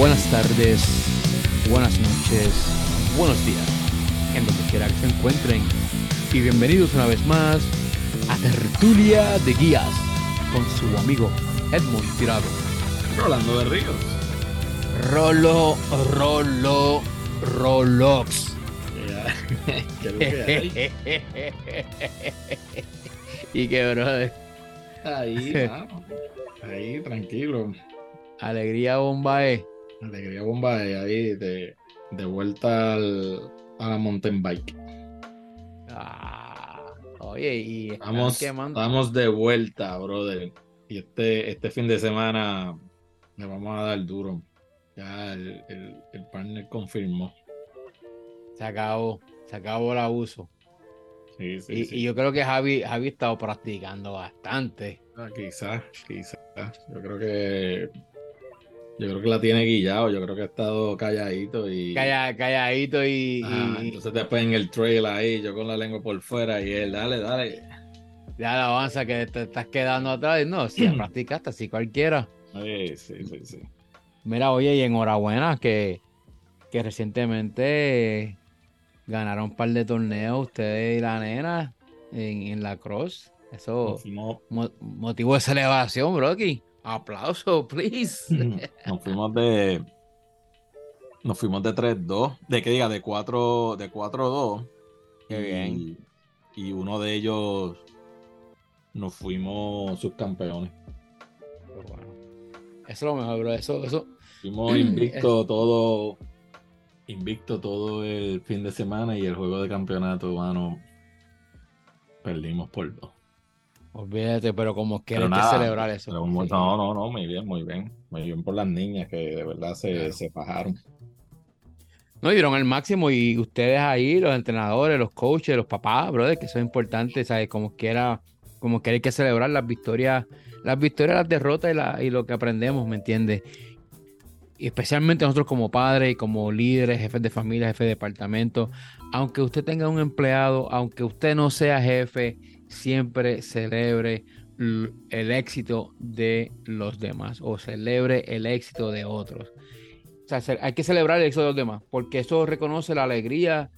buenas tardes, buenas noches, buenos días, en donde quiera que se encuentren. Y bienvenidos una vez más a Tertulia de Guías con su amigo Edmond Tirado. Rolando de Ríos. Rolo, Rolo, Rolox. y que, brother. Ahí, ahí, tranquilo. Alegría Bombae. Alegría Bombae, ahí de, de vuelta al, a la mountain bike. Ah, oye, y estamos, estamos de vuelta, brother. Y este, este fin de semana le vamos a dar duro. Ya el, el, partner confirmó. Se acabó, se acabó el abuso. Sí, sí, y, sí. y, yo creo que Javi, Javi ha estado practicando bastante. Ah, quizás, quizás. Yo creo que yo creo que la tiene guillado, yo creo que ha estado calladito y. Calla, calladito y, ah, y, Entonces después en el trail ahí, yo con la lengua por fuera y él, dale, dale. Ya la avanza que te estás quedando atrás. No, si practicaste, así cualquiera. Sí, sí, sí, sí. Mira, oye, y enhorabuena que, que recientemente ganaron un par de torneos ustedes y la nena en, en la cross. Eso motivo de celebración, Brocky. Aplauso, please. Nos fuimos de. Nos fuimos de 3-2. De que diga, de 4 de 4-2. Qué bien. Y uno de ellos nos fuimos subcampeones. Pero bueno. Eso es lo mejor, bro. Eso, eso. Fuimos invicto todo. Invicto todo el fin de semana y el juego de campeonato, mano. Perdimos por dos. Olvídate, pero como que celebrar eso. Pero. No, no, no, muy bien, muy bien. Muy bien por las niñas que de verdad se, claro. se fajaron. No, dieron el máximo y ustedes ahí, los entrenadores, los coaches, los papás, brother, que eso es importante, ¿sabes? Como quiera, como que hay que celebrar las victorias, las victorias, las derrotas y, la, y lo que aprendemos, ¿me entiendes? Y especialmente nosotros como padres y como líderes, jefes de familia, jefes de departamento, aunque usted tenga un empleado, aunque usted no sea jefe, siempre celebre el éxito de los demás o celebre el éxito de otros. O sea, hay que celebrar el éxito de los demás porque eso reconoce la alegría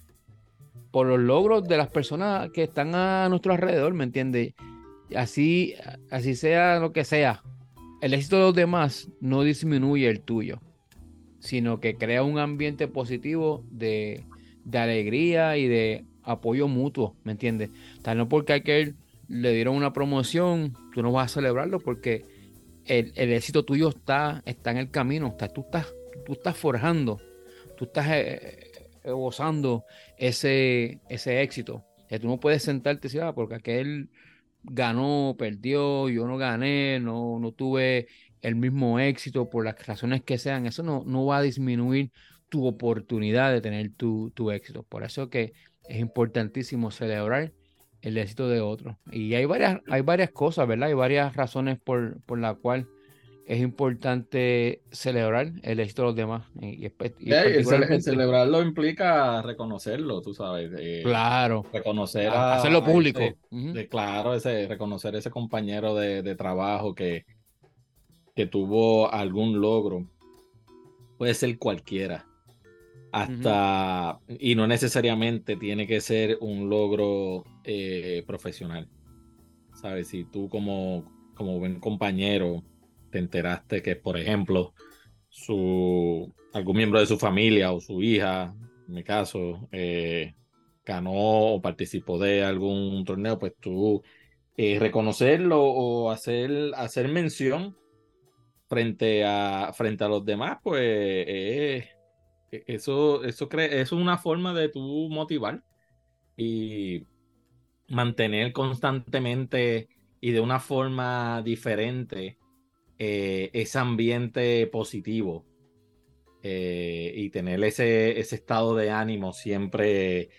por los logros de las personas que están a nuestro alrededor, ¿me entiende? Así, así sea lo que sea, el éxito de los demás no disminuye el tuyo, sino que crea un ambiente positivo de, de alegría y de apoyo mutuo, ¿me entiendes? Sea, no porque a aquel le dieron una promoción, tú no vas a celebrarlo porque el, el éxito tuyo está, está en el camino, está, tú, estás, tú estás forjando, tú estás eh, gozando ese, ese éxito. O sea, tú no puedes sentarte y decir, ah, porque aquel ganó, perdió, yo no gané, no, no tuve el mismo éxito por las razones que sean, eso no, no va a disminuir tu oportunidad de tener tu, tu éxito. Por eso que es importantísimo celebrar el éxito de otros. Y hay varias, hay varias cosas, ¿verdad? Hay varias razones por, por la cual es importante celebrar el éxito de los demás. Y, y el, celebrarlo implica reconocerlo, tú sabes. Eh, claro. Reconocer a, hacerlo público. Ese, uh -huh. de, claro, ese, reconocer ese compañero de, de trabajo que, que tuvo algún logro. Puede ser cualquiera hasta, y no necesariamente tiene que ser un logro eh, profesional. ¿Sabes? Si tú como, como buen compañero te enteraste que, por ejemplo, su, algún miembro de su familia o su hija, en mi caso, eh, ganó o participó de algún torneo, pues tú eh, reconocerlo o hacer, hacer mención frente a, frente a los demás, pues eh, eso, eso cre es una forma de tú motivar y mantener constantemente y de una forma diferente eh, ese ambiente positivo eh, y tener ese, ese estado de ánimo siempre,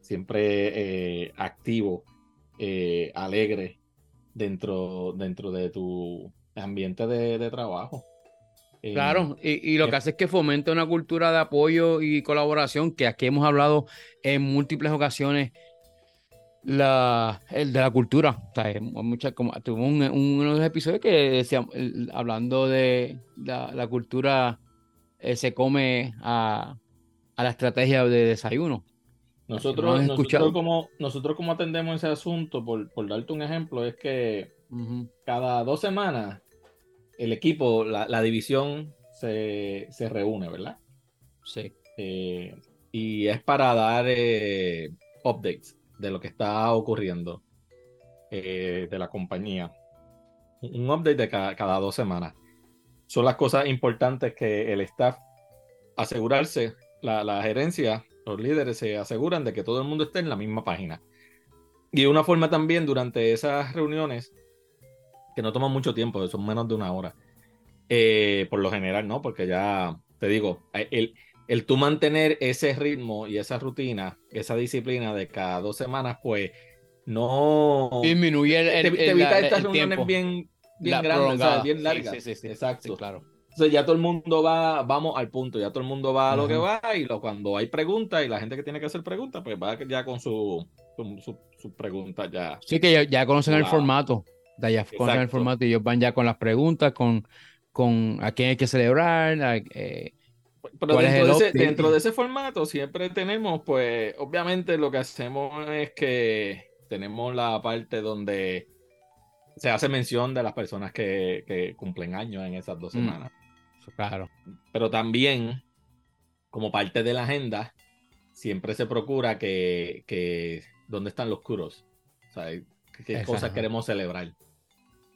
siempre eh, activo, alegre dentro, dentro de tu ambiente de, de trabajo. Claro, y, y, lo que hace es que fomenta una cultura de apoyo y colaboración que aquí hemos hablado en múltiples ocasiones la, el de la cultura. O sea, mucha, como, tuvo un, un, unos episodios que decíamos, hablando de la, la, cultura eh, se come a, la estrategia de desayuno. Nosotros, nosotros, como, nosotros como atendemos ese asunto, por, por darte un ejemplo, es que cada dos semanas el equipo, la, división se, reúne, ¿verdad? Sí. Eh, y es para dar eh, updates de lo que está ocurriendo de la compañía. Un update de cada dos semanas son las cosas importantes que el staff asegurarse, la, gerencia, los líderes se aseguran de que todo el mundo esté en la misma página. Y una forma también durante esas reuniones, que no toman mucho tiempo, son menos de una hora, eh, por lo general, ¿no? Porque ya, te digo, el, el tú mantener ese ritmo y esa rutina, esa disciplina de cada dos semanas, pues no disminuye el, te, evita estas reuniones bien bien grande, bien larga. Sí, sí, sí, Exacto. claro. Entonces ya todo el mundo va, vamos al punto, ya todo el mundo va a lo que va y lo, cuando hay preguntas y la gente que tiene que hacer preguntas, pues va ya con su, su, su, pregunta ya. Sí, que ya, conocen el formato, ya conocen el formato y ellos van ya con las preguntas, con, con a quién hay que celebrar, eh, pero dentro de, ese, dentro de, ese, formato siempre tenemos, pues, obviamente lo que hacemos es que tenemos la parte donde se hace mención de las personas que, cumplen años en esas dos mm. semanas. claro. Pero también, como parte de la agenda, siempre se procura que, que ¿dónde están los curos? O sea, qué cosas queremos celebrar.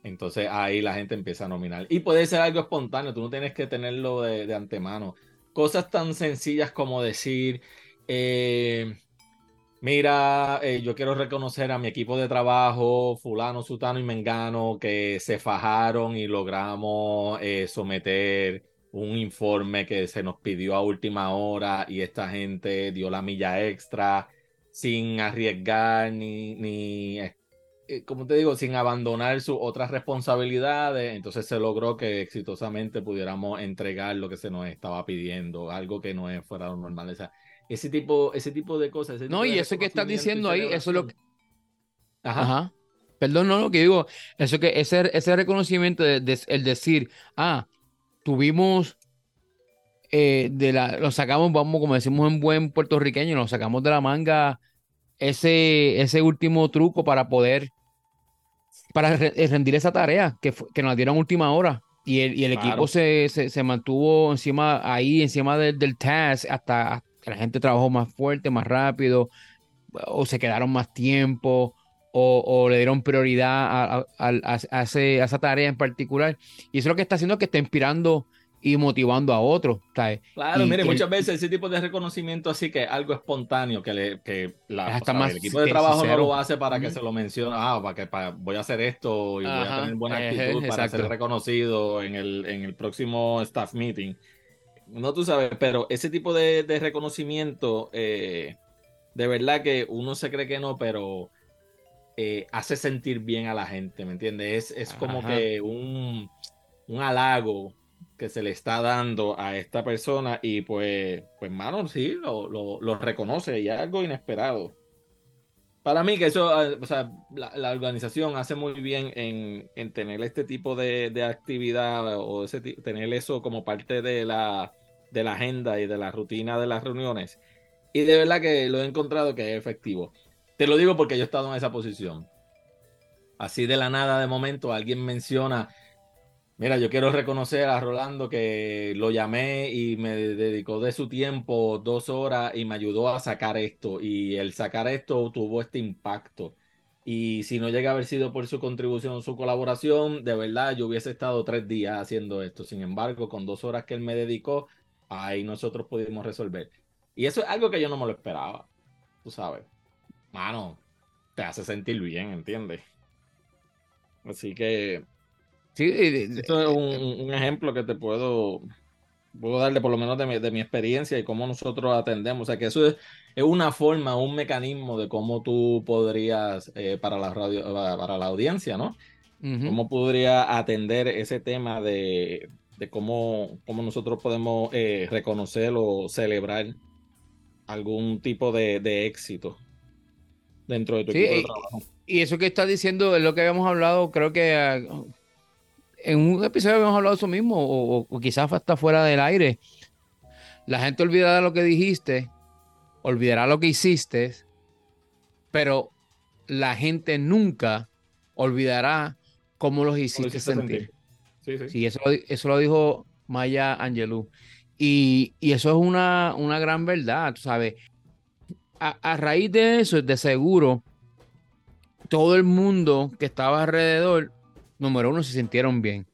Entonces ahí la gente empieza a nominar. Y puede ser algo espontáneo, tú no tienes que tenerlo de, antemano. Cosas tan sencillas como decir, eh, Mira, eh, yo quiero reconocer a mi equipo de trabajo, fulano, sutano y mengano, que se fajaron y logramos eh, someter un informe que se nos pidió a última hora y esta gente dio la milla extra sin arriesgar ni, ni eh, como te digo, sin abandonar sus otras responsabilidades. Entonces se logró que exitosamente pudiéramos entregar lo que se nos estaba pidiendo, algo que no es fuera de lo normal. O sea, ese tipo, ese tipo de cosas. no, y eso que estás diciendo ahí, eso es lo que. Ajá. Perdón, no, lo que digo, eso que ese, ese reconocimiento, de, el decir, ah, tuvimos, eh, de la, lo sacamos, vamos, como decimos en buen puertorriqueño, lo sacamos de la manga ese, ese último truco para poder, para eh, rendir esa tarea que, que nos dieron última hora. Y el, y el equipo se, se, mantuvo encima, ahí, encima del, del task hasta, que la gente trabajó más fuerte, más rápido, o se quedaron más tiempo, o, le dieron prioridad a, esa tarea en particular. Y eso es lo que está haciendo que está inspirando y motivando a otros. Claro, mire, muchas veces ese tipo de reconocimiento así que algo espontáneo que, le, que la, el equipo de trabajo no lo hace para que se lo mencione, ah, para que voy a hacer esto y voy a tener buena actitud para ser reconocido en el, en el próximo staff meeting. No tú sabes, pero ese tipo de, reconocimiento, eh, de verdad que uno se cree que no, pero eh, hace sentir bien a la gente, ¿me entiendes? Es, como que un, un halago que se le está dando a esta persona y pues, pues mano, sí, lo, lo, reconoce y es algo inesperado. Para mí que eso, ah, o sea, la, organización hace muy bien en, en tener este tipo de, de actividad o ese, tener eso como parte de la, de la agenda y de la rutina de las reuniones. Y de verdad que lo he encontrado que es efectivo. Te lo digo porque yo he estado en esa posición. Así de la nada, de momento, alguien menciona, mira, yo quiero reconocer a Rolando que lo llamé y me dedicó de su tiempo dos horas y me ayudó a sacar esto. Y el sacar esto tuvo este impacto. Y si no llega a haber sido por su contribución, su colaboración, de verdad yo hubiese estado tres días haciendo esto. Sin embargo, con dos horas que él me dedicó, ahí nosotros pudimos resolver. Y eso es algo que yo no me lo esperaba, tú sabes. Mano, te hace sentir bien, ¿entiendes? Así que... Sí, esto es un, ejemplo que te puedo, puedo darle por lo menos de mi, de mi experiencia y cómo nosotros atendemos. O sea, que eso es, es una forma, un mecanismo de cómo tú podrías, eh, para, la radio, para, la audiencia, ¿no? ¿Cómo podría atender ese tema de, de cómo, cómo nosotros podemos eh, reconocer o celebrar algún tipo de, éxito dentro de tu equipo de trabajo. Y eso que estás diciendo es lo que habíamos hablado, creo que ah, en un episodio habíamos hablado de eso mismo, o, quizás hasta fuera del aire, la gente olvidará lo que dijiste, olvidará lo que hiciste, pero la gente nunca olvidará cómo los hiciste, sentir. Sí, sí. eso, eso lo dijo Maya Angelou. Y, eso es una, una, gran verdad, ¿sabes? A, a, raíz de eso, de seguro, todo el mundo que estaba alrededor, número uno, se sintieron bien.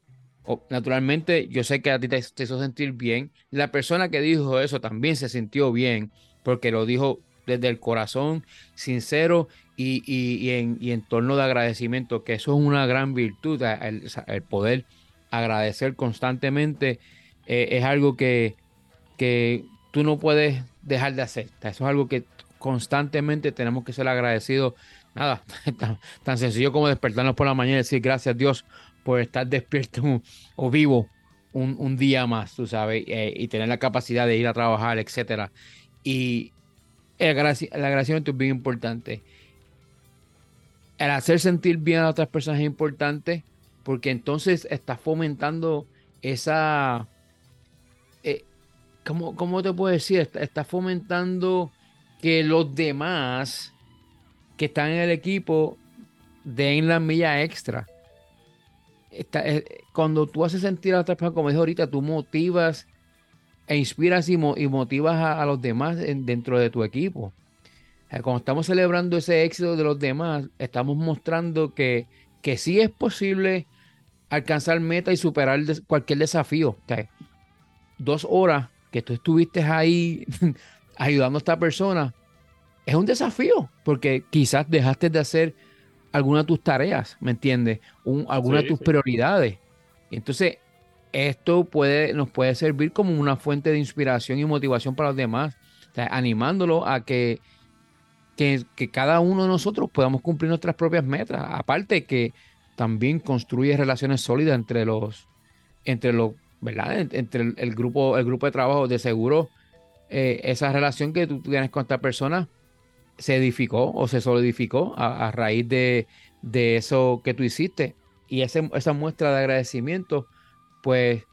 naturalmente, yo sé que a ti te, hizo sentir bien. La persona que dijo eso también se sintió bien, porque lo dijo desde el corazón, sincero y, en, torno de agradecimiento, que eso es una gran virtud, el, el poder agradecer constantemente eh, es algo que, que tú no puedes dejar de hacer. Eso es algo que constantemente tenemos que ser agradecidos. Nada, tan, sencillo como despertarnos por la mañana y decir gracias Dios por estar despierto o vivo un, día más, tú sabes, eh, y tener la capacidad de ir a trabajar, etcétera. Y el, el agradecimiento es bien importante. El hacer sentir bien a otras personas es importante porque entonces está fomentando esa... Eh, ¿cómo, te puedo decir? Está, fomentando que los demás que están en el equipo den la milla extra. Eh, cuando tú haces sentir a otras personas, como dije ahorita, tú motivas e inspiras y, motivas a, los demás dentro de tu equipo. Cuando estamos celebrando ese éxito de los demás, estamos mostrando que, que sí es posible alcanzar meta y superar cualquier desafío. dos horas que tú estuviste ahí ayudando a esta persona es un desafío, porque quizás dejaste de hacer alguna de tus tareas, ¿me entiendes? Un, alguna de tus prioridades. Entonces, esto puede, nos puede servir como una fuente de inspiración y motivación para los demás, animándolo a que, que, que, cada uno de nosotros podamos cumplir nuestras propias metas. Aparte que también construye relaciones sólidas entre los, entre los, ¿verdad? Entre el, grupo, el grupo de trabajo. De seguro, eh, esa relación que tú tienes con esta persona se edificó o se solidificó a, raíz de, eso que tú hiciste. Y ese, esa muestra de agradecimiento, pues,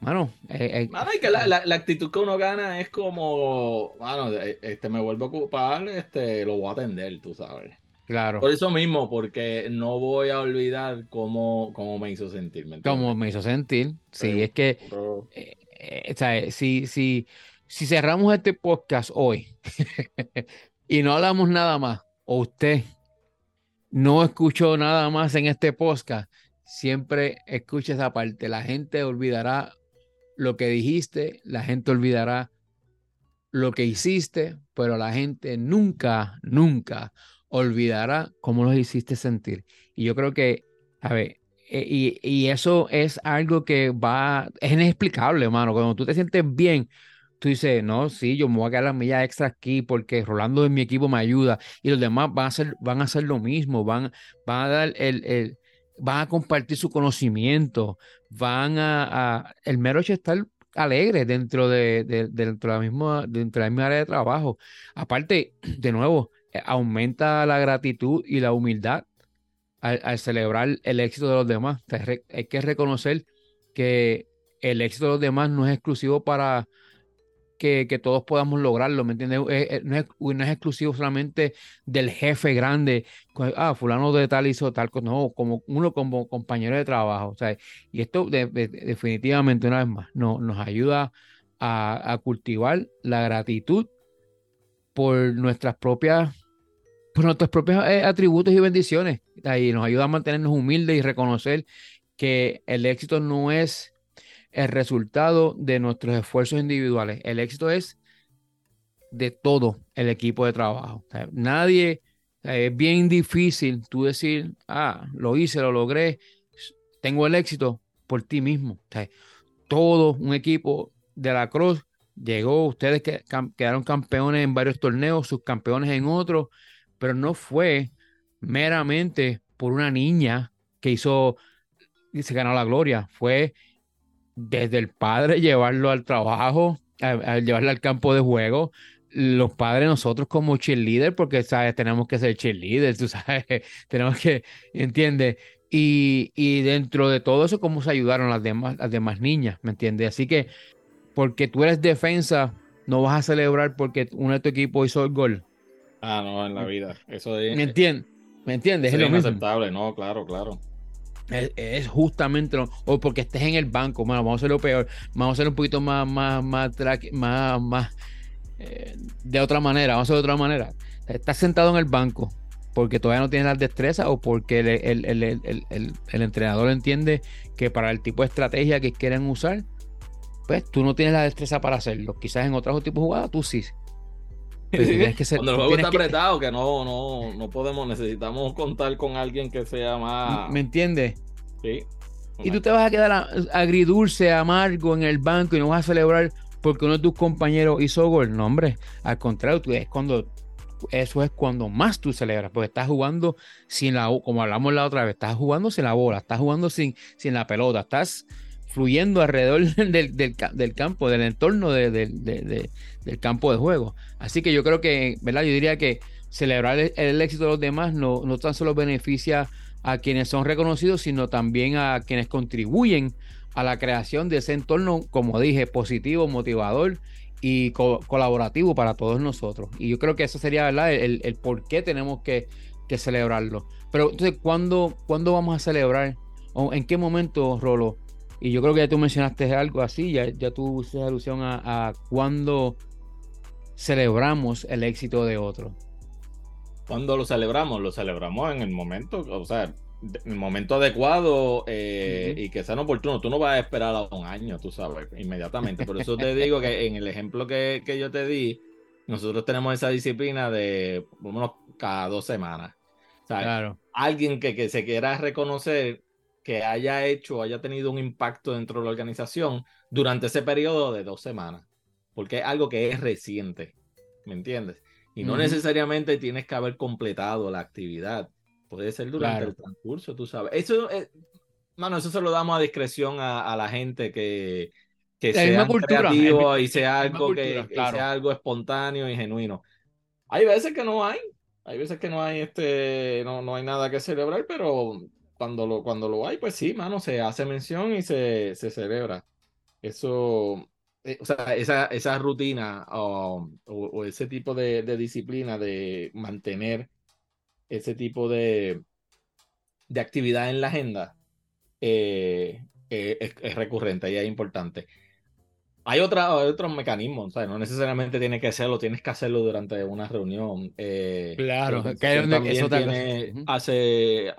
mano. Eh, eh, que la, la, actitud que uno gana es como, mano, este, me vuelvo a ocupar, este, lo voy a atender, tú sabes. Claro. Por eso mismo, porque no voy a olvidar cómo, cómo me hizo sentir. ¿me cómo me hizo sentir. Sí, es que eh, eh, si, si, si cerramos este podcast hoy y no hablamos nada más, o usted no escuchó nada más en este podcast, siempre escuche esa parte. La gente olvidará lo que dijiste, la gente olvidará lo que hiciste, pero la gente nunca, nunca olvidará cómo los hiciste sentir. Y yo creo que, a ver, eh, y, eso es algo que va, es inexplicable, hermano. Cuando tú te sientes bien, tú dices, no, sí, yo me voy a quedar la milla extra aquí porque Rolando de mi equipo me ayuda y los demás van a hacer, van a hacer lo mismo, van, van a dar el, el van a compartir su conocimiento, van a, el mero hecho de estar alegre dentro de, dentro de la misma, dentro de área de trabajo. Aparte, de nuevo, eh, aumenta la gratitud y la humildad al, celebrar el éxito de los demás. hay que reconocer que el éxito de los demás no es exclusivo para que, todos podamos lograrlo, ¿me entiendes? Eh, eh, no, es, exclusivo solamente del jefe grande, ah, fulano de tal hizo tal no, como uno como compañero de trabajo, y esto definitivamente una vez más no, nos ayuda a, a cultivar la gratitud por nuestras propias por nuestros propios eh, atributos y bendiciones. Y nos ayuda a mantenernos humildes y reconocer que el éxito no es el resultado de nuestros esfuerzos individuales. El éxito es de todo el equipo de trabajo. nadie, es bien difícil tú decir, ah, lo hice, lo logré, tengo el éxito por ti mismo. todo un equipo de la Cruz llegó, ustedes que, quedaron campeones en varios torneos, subcampeones en otros pero no fue meramente por una niña que hizo y se ganó la gloria, fue desde el padre llevarlo al trabajo, a, llevarlo al campo de juego, los padres nosotros como cheerleader, porque sabes, tenemos que ser cheerleaders, tú sabes, tenemos que, ¿entiendes? Y, y, dentro de todo eso, cómo se ayudaron las demás, las demás niñas, ¿me entiendes? Así que porque tú eres defensa, no vas a celebrar porque uno de tu equipo hizo el gol. Ah, no, en la vida. Eso es. ¿Me entiendes? ¿Me entiendes? Es, lo inaceptable, no, claro, claro. Es, justamente lo, o porque estés en el banco, bueno, vamos a hacerlo peor, vamos a hacer un poquito más, más, más, más, eh, de otra manera, vamos a hacer de otra manera. Estás sentado en el banco porque todavía no tienes las destrezas o porque el, el, entrenador entiende que para el tipo de estrategia que quieren usar, pues tú no tienes la destreza para hacerlo. Quizás en otros tipos de jugadas tú sí. Cuando el juego está apretado, que no, no, no podemos, necesitamos contar con alguien que sea más. ¿Me entiendes? Sí. Y tú te vas a quedar agridulce, amargo en el banco y no vas a celebrar porque uno de tus compañeros hizo gol. No, hombre, al contrario, tú, es cuando eso es cuando más tú celebras, porque estás jugando sin la, como hablamos la otra vez, estás jugando sin la bola, estás jugando sin, sin la pelota, estás fluyendo alrededor del, del, campo, del entorno del campo de juego. Así que yo creo que, ¿verdad? Yo diría que celebrar el, éxito de los demás no, no tan solo beneficia a quienes son reconocidos, sino también a quienes contribuyen a la creación de ese entorno, como dije, positivo, motivador y colaborativo para todos nosotros. Y yo creo que eso sería ¿verdad? El, el por qué tenemos que, que, celebrarlo. Pero entonces, ¿cuándo, ¿cuándo vamos a celebrar? ¿O ¿En qué momento, Rolo? Y yo creo que ya tú mencionaste algo así, ya, ya tú hiciste alusión a, a cuándo celebramos el éxito de otro. Cuando lo celebramos, lo celebramos en el momento, o sea, el momento adecuado eh, y que sea oportuno. Tú no vas a esperar a un año, tú sabes, inmediatamente. Por eso te digo que en el ejemplo que, yo te di, nosotros tenemos esa disciplina de por lo menos cada dos semanas. claro. Alguien que, que se quiera reconocer que haya hecho, haya tenido un impacto dentro de la organización durante ese periodo de dos semanas. Porque es algo que es reciente, ¿me entiendes? Y no necesariamente tienes que haber completado la actividad Puede ser durante el transcurso, tú sabes. Eso, eh, mano, eso se lo damos a discreción a, la gente que, que sea creativo y sea algo que, sea algo espontáneo y genuino. Hay veces que no hay, hay veces que no hay este, no, no hay nada que celebrar, pero cuando lo, cuando lo hay, pues sí, mano, se hace mención y se, se celebra. Eso, eh, o sea, esa, esa rutina um, o, ese tipo de, de disciplina de mantener ese tipo de, de actividad en la agenda eh, eh, es, recurrente y es importante. Hay, otra, otros mecanismos, no necesariamente tiene que hacerlo, tienes que hacerlo durante una reunión. Eh, claro, que eso hace,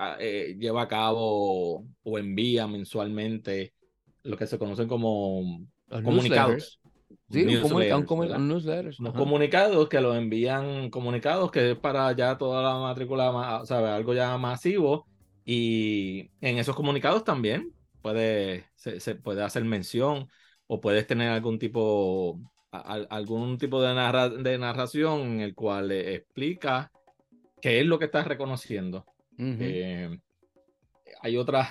lleva a cabo o envía mensualmente lo que se conocen como comunicados. Sí, un, newsletter, comunicados que los envían, comunicados que es para ya toda la matrícula, ¿sabes? algo ya masivo. Y en esos comunicados también puede, se, puede hacer mención o puedes tener algún tipo, algún tipo de, de narración en el cual explica qué es lo que estás reconociendo. Eh, hay otras,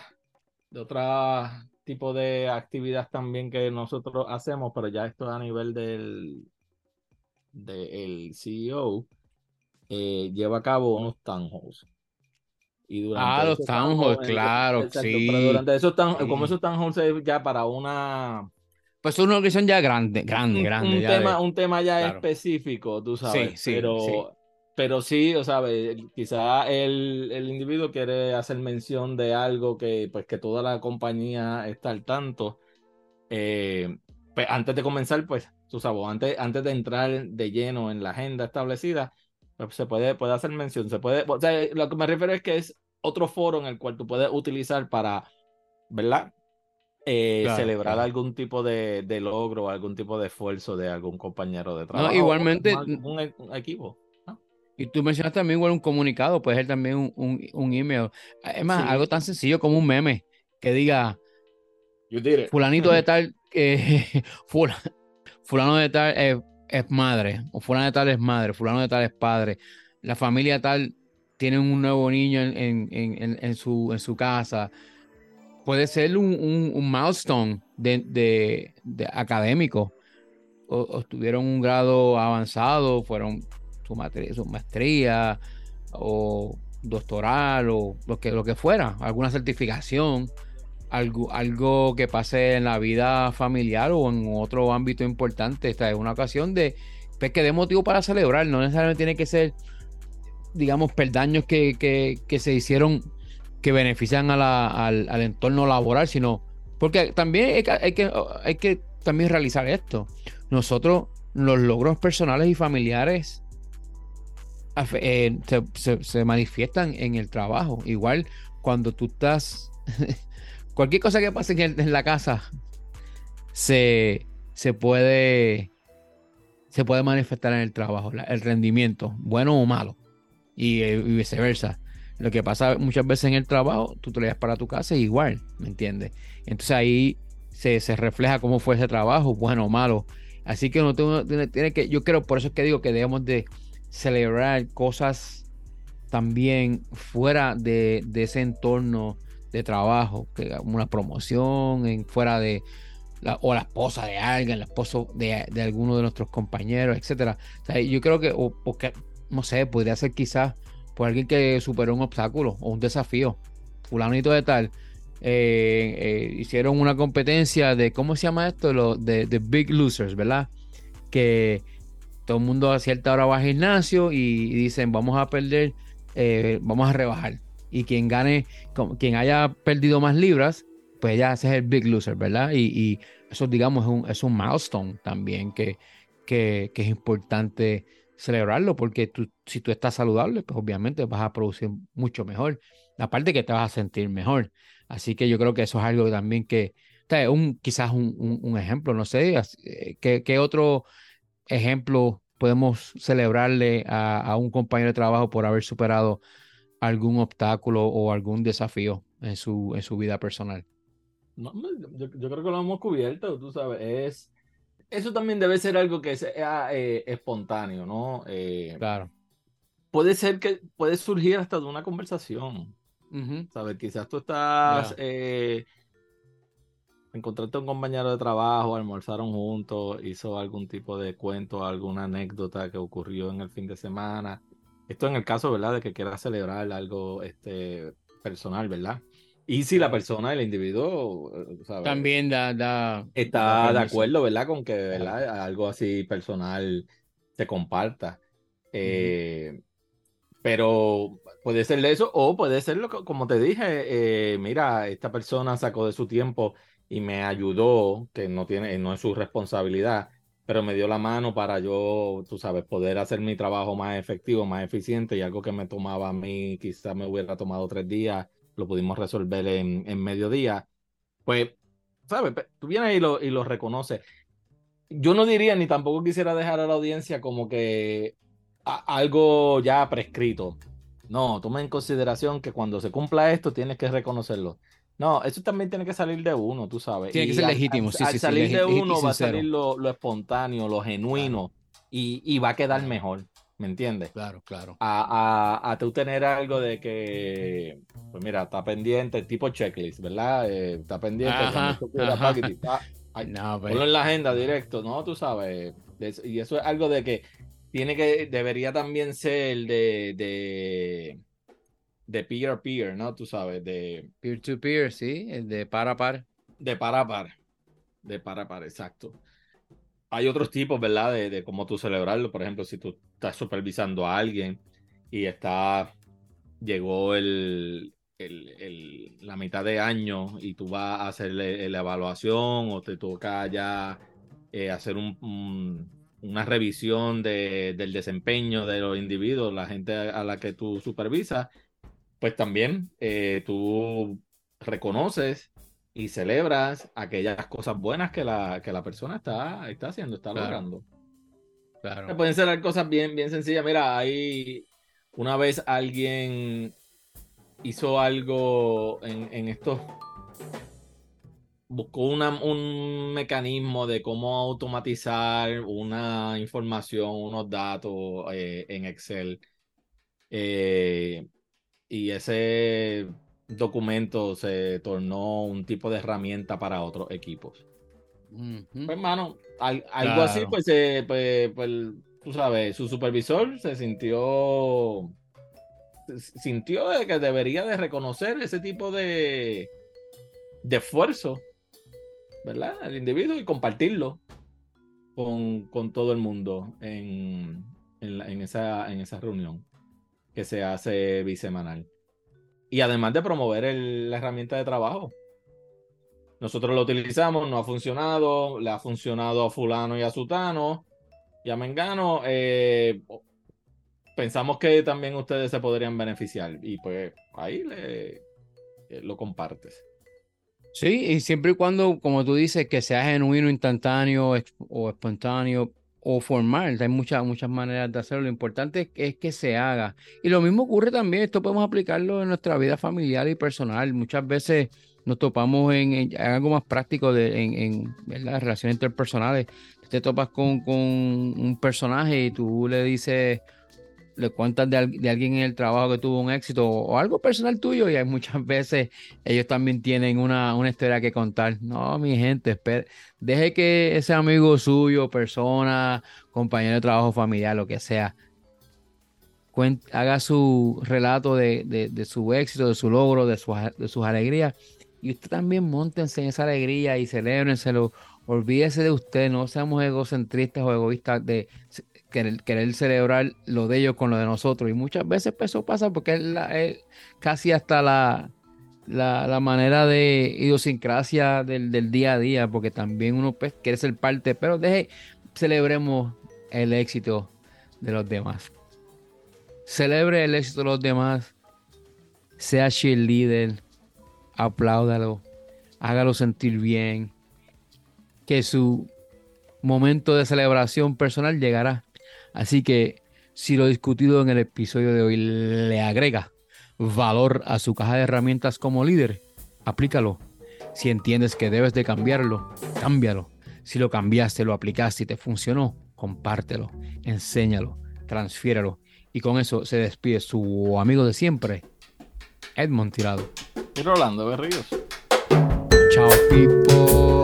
otras tipo de actividad también que nosotros hacemos, pero ya esto a nivel del, del CEO, eh, lleva a cabo unos town halls. Y durante ah, los town halls, claro, sí. Pero durante esos town, como esos town halls es ya para una... Pues es una organización ya grande, grande, grande. Un, tema, un tema ya específico, tú sabes. Sí, sí, pero pero sí, o sea, quizá el, el, individuo quiere hacer mención de algo que, pues, que toda la compañía está al tanto. Eh, pues, antes de comenzar, pues, tú sabes, antes, antes de entrar de lleno en la agenda establecida, pues, se puede, puede hacer mención. Se puede, o sea, lo que me refiero es que es otro foro en el cual tú puedes utilizar para, ¿verdad? Eh, celebrar algún tipo de, de, logro, algún tipo de esfuerzo de algún compañero de trabajo. No, igualmente. un equipo. Y tú mencionas también igual un comunicado, puede ser también un, un, un email. Es más, algo tan sencillo como un meme que diga fulanito de tal, eh, fulano de tal es, madre, o fulano de tal es madre, fulano de tal es padre, la familia tal tiene un nuevo niño en, en, en, su, en su casa. Puede ser un, un, milestone de, de, académico. O, o, tuvieron un grado avanzado, fueron su, maestría, o doctoral o lo que, lo que fuera, alguna certificación, algo, algo que pase en la vida familiar o en otro ámbito importante. Esta es una ocasión de pues, que dé motivo para celebrar. No necesariamente tiene que ser, digamos, perdaños que, que, se hicieron que benefician a al, al, entorno laboral, sino porque también hay que, hay que, hay que también realizar esto. Nosotros, los logros personales y familiares eh, se, se, manifiestan en el trabajo. Igual cuando tú estás cualquier cosa que pase en, la casa se, se, puede se puede manifestar en el trabajo, el rendimiento, bueno o malo, y, eh, viceversa. Lo que pasa muchas veces en el trabajo, tú te lo llevas para tu casa igual, ¿me entiendes? Entonces ahí se, refleja cómo fue ese trabajo, bueno o malo. Así que uno tiene, tiene, que, yo creo, por eso es que digo que debemos de celebrar cosas también fuera de, de ese entorno de trabajo, que una promoción en, fuera de la, o la esposa de alguien, el esposo de, de alguno de nuestros compañeros, etcétera. yo creo que, o, porque, no sé, podría ser quizás por alguien que superó un obstáculo o un desafío, fulanito de tal. Eh, eh, hicieron una competencia de, ¿cómo se llama esto? Lo, de, de Big Losers, ¿verdad? Que todo el mundo a cierta hora va al gimnasio y, dicen, vamos a perder, eh, vamos a rebajar y quien gane, quien haya perdido más libras, pues ya ese es el big loser, ¿verdad? Y, eso, digamos, es un, es un milestone también que, que, es importante celebrarlo, porque tú, si tú estás saludable, pues obviamente vas a producir mucho mejor. Aparte que te vas a sentir mejor. Así que yo creo que eso es algo también que, un, quizás un, ejemplo, no sé, eh, ¿qué, ¿qué, otro ejemplo podemos celebrarle a, a, un compañero de trabajo por haber superado algún obstáculo o algún desafío en su, en su vida personal. No, yo, creo que lo hemos cubierto, tú sabes, es, eso también debe ser algo que sea eh, espontáneo, ¿no? Eh, claro. Puede ser que puede surgir hasta de una conversación, ¿sabes? Quizás tú estás, eh, encontraste un compañero de trabajo, almorzaron juntos, hizo algún tipo de cuento, alguna anécdota que ocurrió en el fin de semana esto en el caso, ¿verdad? De que quiera celebrar algo este, personal, ¿verdad? Y si la persona, el individuo, eh, también da, está de acuerdo, ¿verdad? Con que ¿verdad? algo así personal se comparta. Eh, pero puede ser eso, o puede ser lo como te dije, eh, mira, esta persona sacó de su tiempo y me ayudó, que no tiene, no es su responsabilidad, pero me dio la mano para yo, tú sabes, poder hacer mi trabajo más efectivo, más eficiente y algo que me tomaba a mí, quizás me hubiera tomado tres días, lo pudimos resolver en, en mediodía. Pues, ¿sabes? Tú vienes y lo, y lo reconoces. Yo no diría ni tampoco quisiera dejar a la audiencia como que algo ya prescrito. No, toma en consideración que cuando se cumpla esto tienes que reconocerlo. No, eso también tiene que salir de uno, tú sabes. Tiene que ser legítimo, sí, al salir de uno va a salir lo, espontáneo, lo genuino y, va a quedar mejor, ¿me entiendes? Claro, claro. A, a, a, tú tener algo de que, pues mira, está pendiente, tipo checklist, ¿verdad? Eh, está pendiente. Ajá, no, ponlo en la agenda directo, ¿no? Tú sabes. y eso es algo de que tiene que, debería también ser de, de de peer a peer, ¿no? Tú sabes, de... Peer to peer, sí, de par a par. De par a par. De par a par, exacto. Hay otros tipos, ¿verdad? De, de cómo tú celebrarlo. Por ejemplo, si tú estás supervisando a alguien y está... Llegó el, el, la mitad de año y tú vas a hacer la, evaluación o te toca ya eh, hacer un, una revisión de, del desempeño de los individuos, la gente a la que tú supervisas, pues también eh, tú reconoces y celebras aquellas cosas buenas que la, que la persona está, está haciendo, está logrando. Claro. Pueden ser cosas bien, bien sencillas. Mira, hay una vez alguien hizo algo en, en esto, buscó una, un mecanismo de cómo automatizar una información, unos datos eh, en Excel. Eh, y ese documento se tornó un tipo de herramienta para otros equipos. Pues, hermano, algo así, pues, pues, pues, tú sabes, su supervisor se sintió, sintió que debería de reconocer ese tipo de, de esfuerzo, ¿verdad? Al individuo y compartirlo con, con todo el mundo en, en, esa, en esa reunión que se hace bisemanal. Y además de promover la herramienta de trabajo. Nosotros lo utilizamos, no ha funcionado, le ha funcionado a fulano y a sutano y a Mengano. Eh, pensamos que también ustedes se podrían beneficiar y pues ahí le, eh, lo compartes. Sí, y siempre y cuando, como tú dices, que sea genuino, instantáneo o espontáneo o formal, hay muchas, muchas maneras de hacerlo. Lo importante es que se haga. Y lo mismo ocurre también, esto podemos aplicarlo en nuestra vida familiar y personal. Muchas veces nos topamos en, algo más práctico de, en, en relaciones interpersonales. Te topas con, con un personaje y tú le dices le cuentas de, alguien en el trabajo que tuvo un éxito o, algo personal tuyo y hay muchas veces ellos también tienen una, una historia que contar. No, mi gente, deje que ese amigo suyo, persona, compañero de trabajo, familiar, lo que sea, haga su relato de, su éxito, de su logro, de, de sus alegrías. Y usted también montense en esa alegría y celébrenselo. Olvídese de usted, no seamos egocentristas o egoístas de querer, celebrar lo de ellos con lo de nosotros. Y muchas veces pues, eso pasa porque es, casi hasta la, la, manera de idiosincrasia del, día a día, porque también uno pues, quiere ser parte, pero deje, celebremos el éxito de los demás. Celebre el éxito de los demás, sea cheerleader, apláudalo, hágalo sentir bien, que su momento de celebración personal llegará. Así que si lo discutido en el episodio de hoy le agrega valor a su caja de herramientas como líder, aplícalo. Si entiendes que debes de cambiarlo, cámbialo. Si lo cambiaste, lo aplicaste y te funcionó, compártelo, enséñalo, transfiéralo. Y con eso se despide su amigo de siempre, Edmond Tirado. Y Rolando Berríos. Chao, people.